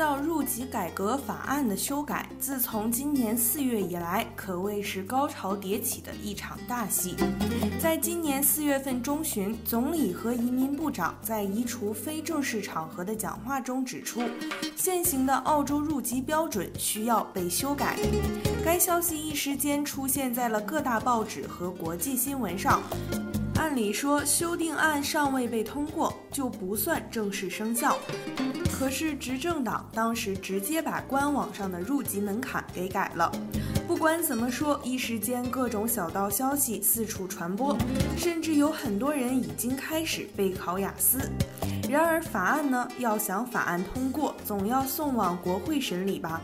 到入籍改革法案的修改，自从今年四月以来，可谓是高潮迭起的一场大戏。在今年四月份中旬，总理和移民部长在移除非正式场合的讲话中指出，现行的澳洲入籍标准需要被修改。该消息一时间出现在了各大报纸和国际新闻上。按理说，修订案尚未被通过，就不算正式生效。可是执政党当时直接把官网上的入籍门槛给改了。不管怎么说，一时间各种小道消息四处传播，甚至有很多人已经开始备考雅思。然而法案呢，要想法案通过，总要送往国会审理吧？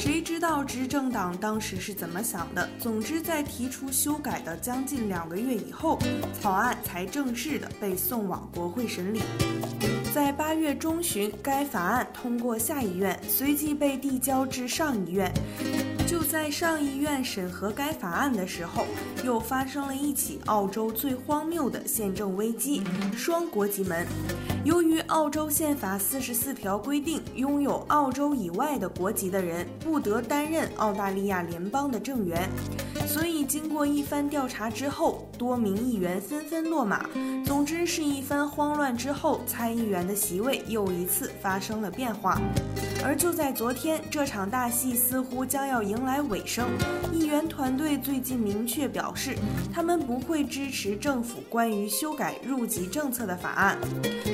谁知道执政党当时是怎么想的？总之，在提出修改的将近两个月以后，草案才正式的被送往国会审理。在八月中旬，该法案通过下议院，随即被递交至上议院。就在上议院审核该法案的时候，又发生了一起澳洲最荒谬的宪政危机——双国籍门。由于澳洲宪法四十四条规定，拥有澳洲以外的国籍的人不得担任澳大利亚联邦的政员，所以经过一番调查之后，多名议员纷纷落马。总之是一番慌乱之后，参议员的席位又一次发生了变化。而就在昨天，这场大戏似乎将要迎来尾声。议员团队最近明确表示，他们不会支持政府关于修改入籍政策的法案。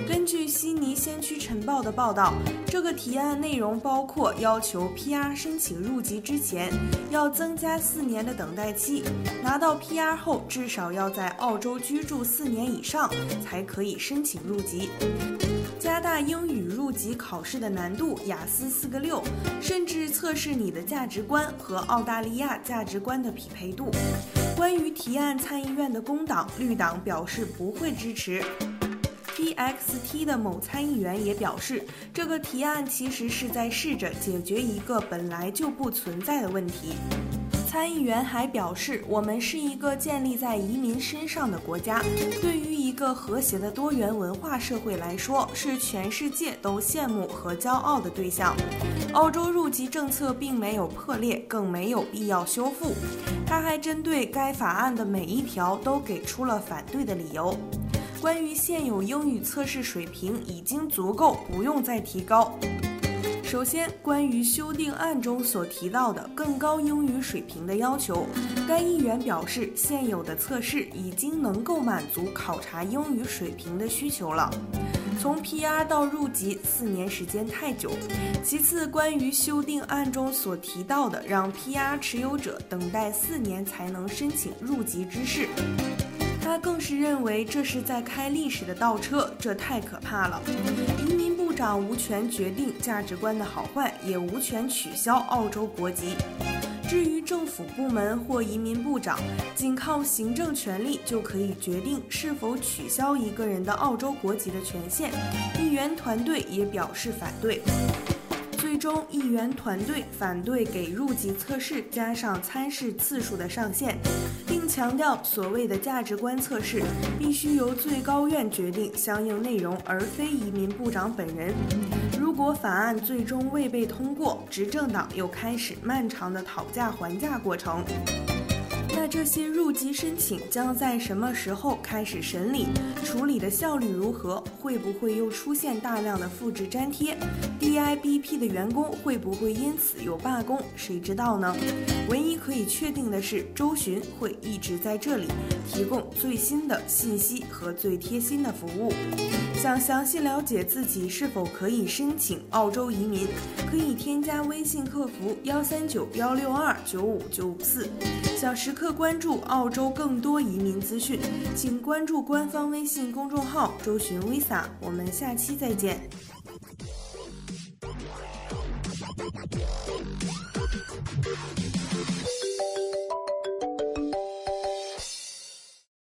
根据悉尼先驱晨报的报道，这个提案内容包括要求 PR 申请入籍之前要增加四年的等待期，拿到 PR 后至少要在澳洲居住四年以上才可以申请入籍。加大英语入籍考试的难度，雅思四个六，甚至测试你的价值观和澳大利亚价值观的匹配度。关于提案，参议院的工党、绿党表示不会支持。PXT 的某参议员也表示，这个提案其实是在试着解决一个本来就不存在的问题。参议员还表示，我们是一个建立在移民身上的国家，对于一个和谐的多元文化社会来说，是全世界都羡慕和骄傲的对象。澳洲入籍政策并没有破裂，更没有必要修复。他还针对该法案的每一条都给出了反对的理由。关于现有英语测试水平已经足够，不用再提高。首先，关于修订案中所提到的更高英语水平的要求，该议员表示，现有的测试已经能够满足考察英语水平的需求了。从 PR 到入籍四年时间太久。其次，关于修订案中所提到的让 PR 持有者等待四年才能申请入籍之事。他更是认为这是在开历史的倒车，这太可怕了。移民部长无权决定价值观的好坏，也无权取消澳洲国籍。至于政府部门或移民部长，仅靠行政权力就可以决定是否取消一个人的澳洲国籍的权限，议员团队也表示反对。最终，议员团队反对给入籍测试加上参试次数的上限，强调所谓的价值观测试必须由最高院决定相应内容，而非移民部长本人。如果法案最终未被通过，执政党又开始漫长的讨价还价过程。那这些入籍申请将在什么时候开始审理？处理的效率如何？会不会又出现大量的复制粘贴？DIBP 的员工会不会因此有罢工？谁知道呢？唯一可以确定的是，周巡会一直在这里提供最新的信息和最贴心的服务。想详细了解自己是否可以申请澳洲移民，可以添加微信客服幺三九幺六二九五九五四。想时刻关注澳洲更多移民资讯，请关注官方微信公众号“周寻 Visa”。我们下期再见。